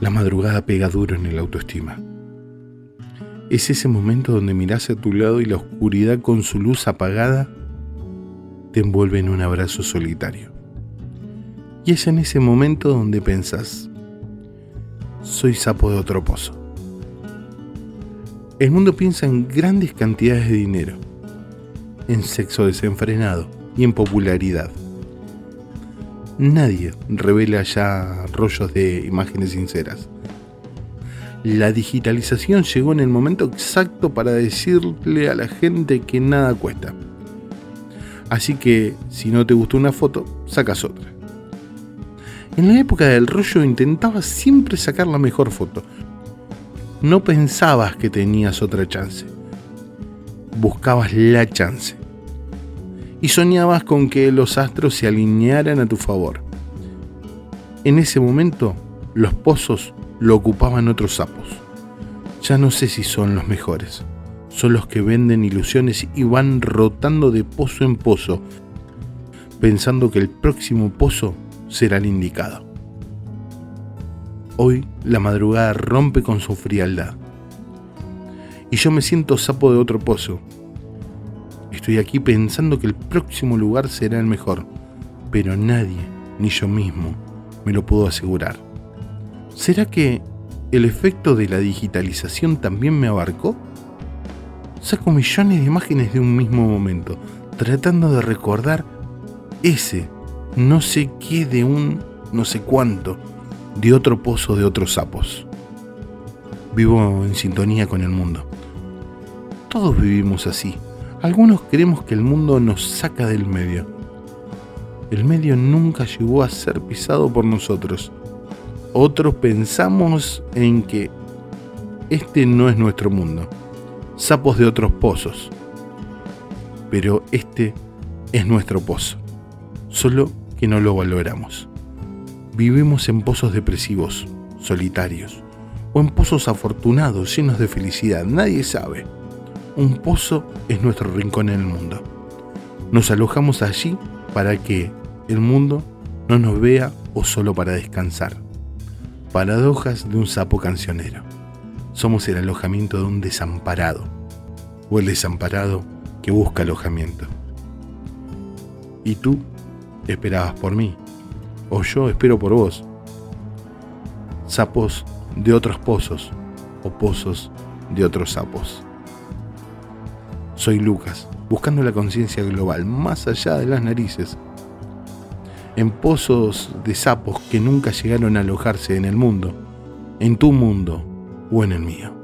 La madrugada pega duro en el autoestima. Es ese momento donde miras a tu lado y la oscuridad con su luz apagada te envuelve en un abrazo solitario. Y es en ese momento donde pensás, soy sapo de otro pozo. El mundo piensa en grandes cantidades de dinero, en sexo desenfrenado y en popularidad. Nadie revela ya rollos de imágenes sinceras la digitalización llegó en el momento exacto para decirle a la gente que nada cuesta. Así que si no te gustó una foto, sacas otra. En la época del rollo intentabas siempre sacar la mejor foto. No pensabas que tenías otra chance. Buscabas la chance. Y soñabas con que los astros se alinearan a tu favor. En ese momento, los pozos lo ocupaban otros sapos. Ya no sé si son los mejores. Son los que venden ilusiones y van rotando de pozo en pozo, pensando que el próximo pozo será el indicado. Hoy la madrugada rompe con su frialdad. Y yo me siento sapo de otro pozo. Estoy aquí pensando que el próximo lugar será el mejor, pero nadie, ni yo mismo, me lo puedo asegurar. ¿Será que el efecto de la digitalización también me abarcó? Saco millones de imágenes de un mismo momento, tratando de recordar ese no sé qué de un no sé cuánto, de otro pozo de otros sapos. Vivo en sintonía con el mundo. Todos vivimos así. Algunos creemos que el mundo nos saca del medio. El medio nunca llegó a ser pisado por nosotros otros pensamos en que este no es nuestro mundo, sapos de otros pozos, pero este es nuestro pozo, solo que no lo valoramos. Vivimos en pozos depresivos, solitarios, o en pozos afortunados, llenos de felicidad, nadie sabe. Un pozo es nuestro rincón en el mundo. Nos alojamos allí para que el mundo no nos vea o solo para descansar. Paradojas de un sapo cancionero. Somos el alojamiento de un desamparado, o el desamparado que busca alojamiento. Y tú esperabas por mí, o yo espero por vos. Sapos de otros pozos, o pozos de otros sapos. Soy Lucas, buscando la conciencia global más allá de las narices en pozos de sapos que nunca llegaron a alojarse en el mundo, en tu mundo o en el mío.